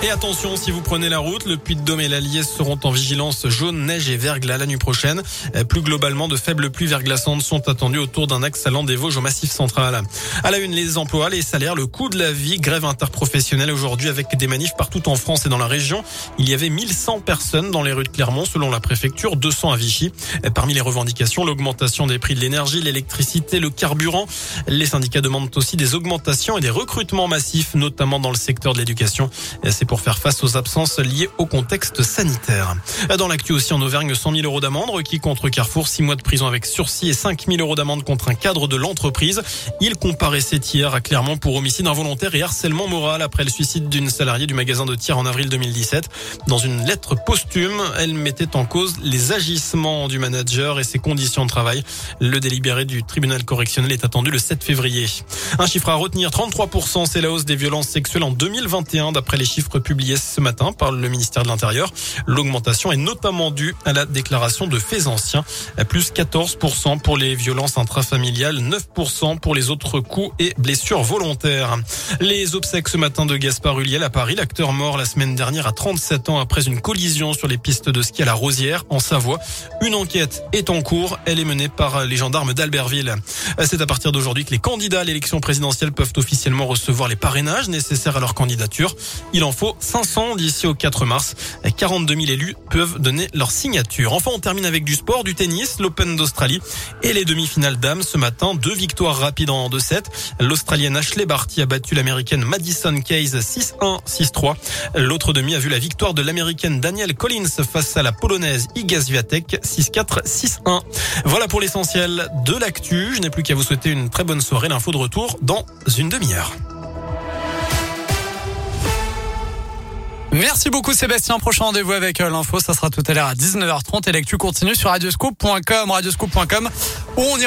Et attention, si vous prenez la route, le Puy-de-Dôme et l'Allier seront en vigilance jaune, neige et verglas la nuit prochaine. Euh, plus globalement, de faibles pluies verglaçantes sont attendues autour d'un axe allant des Vosges au Massif central. À la une, les emplois, les salaires, le coût de la vie, grève interprofessionnelle aujourd'hui avec des manifs partout en France et dans la région. Il y avait 1100 personnes dans les rues de Clermont selon la préfecture, 200 à Vichy. Euh, parmi les revendications, l'augmentation des prix de l'énergie, l'électricité, le carburant. Les syndicats demandent aussi des augmentations et des recrutements massifs, notamment dans le secteur de l'éducation. Euh, pour faire face aux absences liées au contexte sanitaire. Dans l'actu aussi en Auvergne, 100 000 euros d'amende requis contre Carrefour, 6 mois de prison avec sursis et 5 000 euros d'amende contre un cadre de l'entreprise. Il comparaissait hier à Clermont pour homicide involontaire et harcèlement moral après le suicide d'une salariée du magasin de tir en avril 2017. Dans une lettre posthume, elle mettait en cause les agissements du manager et ses conditions de travail. Le délibéré du tribunal correctionnel est attendu le 7 février. Un chiffre à retenir, 33%, c'est la hausse des violences sexuelles en 2021 d'après les chiffres publié ce matin par le ministère de l'Intérieur. L'augmentation est notamment due à la déclaration de faits anciens, à plus 14% pour les violences intrafamiliales, 9% pour les autres coups et blessures volontaires. Les obsèques ce matin de Gaspard Huliel à Paris, l'acteur mort la semaine dernière à 37 ans après une collision sur les pistes de ski à la Rosière en Savoie. Une enquête est en cours, elle est menée par les gendarmes d'Albertville. C'est à partir d'aujourd'hui que les candidats à l'élection présidentielle peuvent officiellement recevoir les parrainages nécessaires à leur candidature. Il en faut 500 d'ici au 4 mars. 42 000 élus peuvent donner leur signature. Enfin, on termine avec du sport, du tennis, l'Open d'Australie et les demi-finales dames ce matin. Deux victoires rapides en 2-7. L'Australienne Ashley Barty a battu l'Américaine Madison Case 6-1, 6-3. L'autre demi a vu la victoire de l'Américaine Danielle Collins face à la Polonaise Iga Swiatek 6-4, 6-1. Voilà pour l'essentiel de l'actu. Je n'ai plus qu'à vous souhaiter une très bonne soirée. L'info de retour dans une demi-heure. Merci beaucoup Sébastien. Prochain rendez-vous avec euh, l'info, ça sera tout à l'heure à 19h30 et l'actu continue sur radioscoop.com, radioscoop.com où on ira